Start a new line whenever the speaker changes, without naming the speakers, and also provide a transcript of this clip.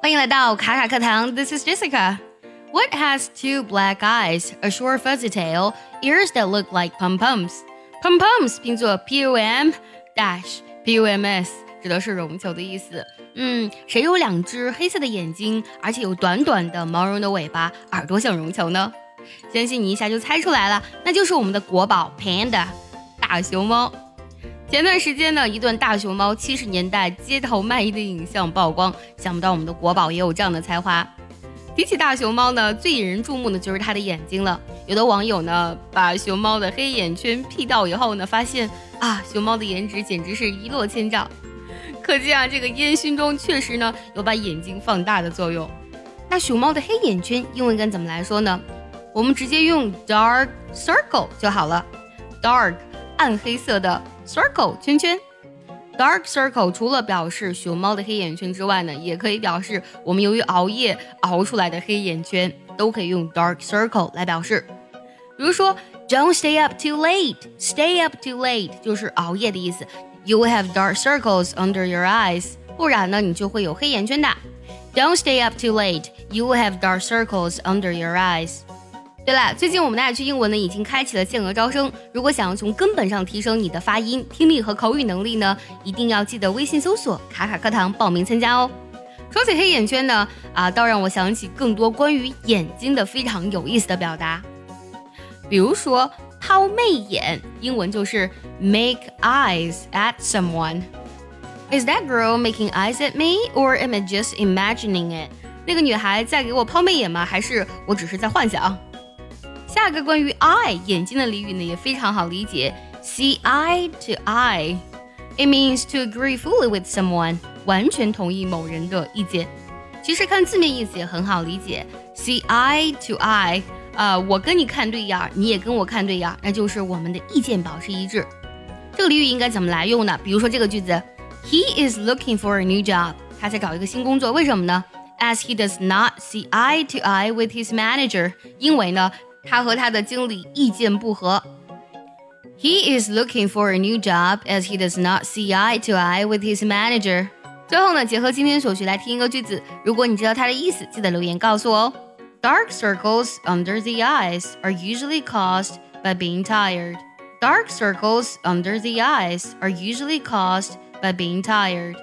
欢迎来到卡卡课堂，This is Jessica. What has two black eyes, a short fuzzy tail, ears that look like pom poms? Pom poms 拼作 p o m dash p u m s，指的是绒球的意思。嗯，谁有两只黑色的眼睛，而且有短短的毛绒的尾巴，耳朵像绒球呢？相信你一下就猜出来了，那就是我们的国宝 panda 大熊猫。前段时间呢，一段大熊猫七十年代街头卖艺的影像曝光，想不到我们的国宝也有这样的才华。比起大熊猫呢，最引人注目的就是它的眼睛了。有的网友呢，把熊猫的黑眼圈 P 到以后呢，发现啊，熊猫的颜值简直是一落千丈。可见啊，这个烟熏妆确实呢，有把眼睛放大的作用。那熊猫的黑眼圈英文该怎么来说呢？我们直接用 dark circle 就好了，dark 暗黑色的。Circle 圈圈，dark circle 除了表示熊猫的黑眼圈之外呢，也可以表示我们由于熬夜熬出来的黑眼圈，都可以用 dark circle 来表示。比如说，Don't stay up too late，stay up too late 就是熬夜的意思。You will have dark circles under your eyes，不然呢，你就会有黑眼圈的。Don't stay up too late，you will have dark circles under your eyes。 对了，最近我们的爱趣英文呢已经开启了限额招生。如果想要从根本上提升你的发音、听力和口语能力呢，一定要记得微信搜索“卡卡课堂”报名参加哦。说起黑眼圈呢，啊，倒让我想起更多关于眼睛的非常有意思的表达。比如说抛媚眼，英文就是 make eyes at someone。Is that girl making eyes at me, or am I just imagining it？那个女孩在给我抛媚眼吗？还是我只是在幻想？下一个关于 eye 眼睛的俚语呢，也非常好理解，see eye to eye。It means to agree fully with someone，完全同意某人的意见。其实看字面意思也很好理解，see eye to eye，啊，我跟你看对眼，你也跟我看对眼，那就是我们的意见保持一致。这个俚语应该怎么来用呢？比如说这个句子，He is looking for a new job，他在找一个新工作，为什么呢？As he does not see eye to eye with his manager，因为呢。他和他的经理意见不合。He is looking for a new job as he does not see eye to eye with his manager。最后呢，结合今天所学来听一个句子，如果你知道它的意思，记得留言告诉我哦。Dark circles under the eyes are usually caused by being tired. Dark circles under the eyes are usually caused by being tired.